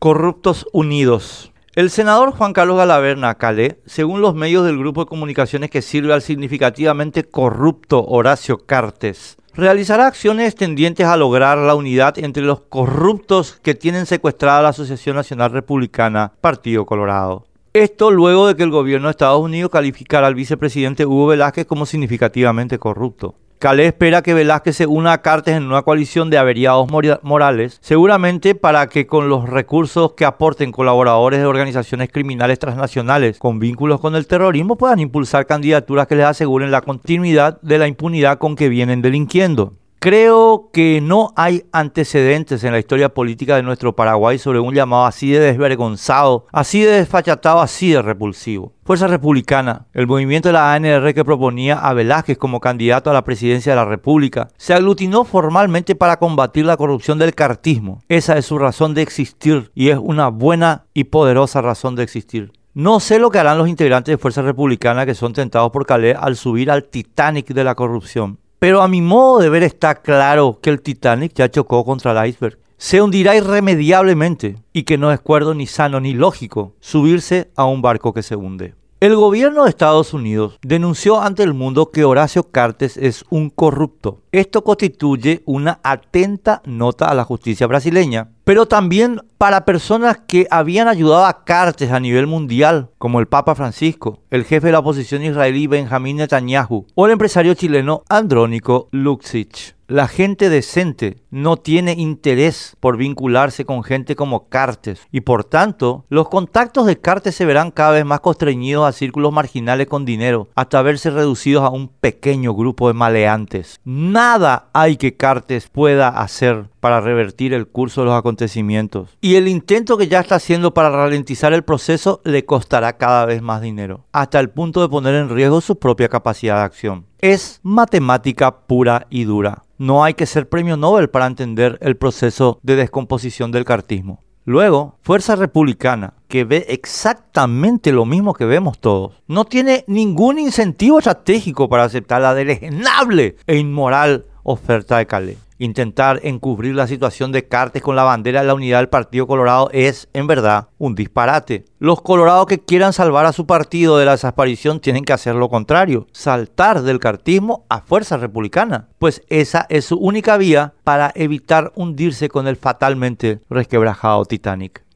Corruptos Unidos. El senador Juan Carlos Galaverna Calé, según los medios del grupo de comunicaciones que sirve al significativamente corrupto Horacio Cartes, realizará acciones tendientes a lograr la unidad entre los corruptos que tienen secuestrada la Asociación Nacional Republicana, Partido Colorado. Esto luego de que el gobierno de Estados Unidos calificara al vicepresidente Hugo Velázquez como significativamente corrupto. Calé espera que Velázquez se una a Cartes en una coalición de averiados morales, seguramente para que con los recursos que aporten colaboradores de organizaciones criminales transnacionales con vínculos con el terrorismo puedan impulsar candidaturas que les aseguren la continuidad de la impunidad con que vienen delinquiendo. Creo que no hay antecedentes en la historia política de nuestro Paraguay sobre un llamado así de desvergonzado, así de desfachatado, así de repulsivo. Fuerza Republicana, el movimiento de la ANR que proponía a Velázquez como candidato a la presidencia de la República, se aglutinó formalmente para combatir la corrupción del cartismo. Esa es su razón de existir y es una buena y poderosa razón de existir. No sé lo que harán los integrantes de Fuerza Republicana que son tentados por Calais al subir al Titanic de la corrupción. Pero a mi modo de ver está claro que el Titanic ya chocó contra el iceberg. Se hundirá irremediablemente y que no es cuerdo ni sano ni lógico subirse a un barco que se hunde. El gobierno de Estados Unidos denunció ante el mundo que Horacio Cartes es un corrupto. Esto constituye una atenta nota a la justicia brasileña, pero también para personas que habían ayudado a Cartes a nivel mundial, como el Papa Francisco, el jefe de la oposición israelí Benjamín Netanyahu o el empresario chileno Andrónico Luxich. La gente decente no tiene interés por vincularse con gente como Cartes y por tanto los contactos de Cartes se verán cada vez más constreñidos a círculos marginales con dinero hasta verse reducidos a un pequeño grupo de maleantes. Nada hay que Cartes pueda hacer para revertir el curso de los acontecimientos y el intento que ya está haciendo para ralentizar el proceso le costará cada vez más dinero hasta el punto de poner en riesgo su propia capacidad de acción. Es matemática pura y dura. No hay que ser premio Nobel para entender el proceso de descomposición del cartismo. Luego, Fuerza Republicana, que ve exactamente lo mismo que vemos todos, no tiene ningún incentivo estratégico para aceptar la deleznable e inmoral oferta de Calais intentar encubrir la situación de Cartes con la bandera de la unidad del Partido Colorado es, en verdad, un disparate. Los colorados que quieran salvar a su partido de la desaparición tienen que hacer lo contrario, saltar del cartismo a fuerza republicana, pues esa es su única vía para evitar hundirse con el fatalmente resquebrajado Titanic.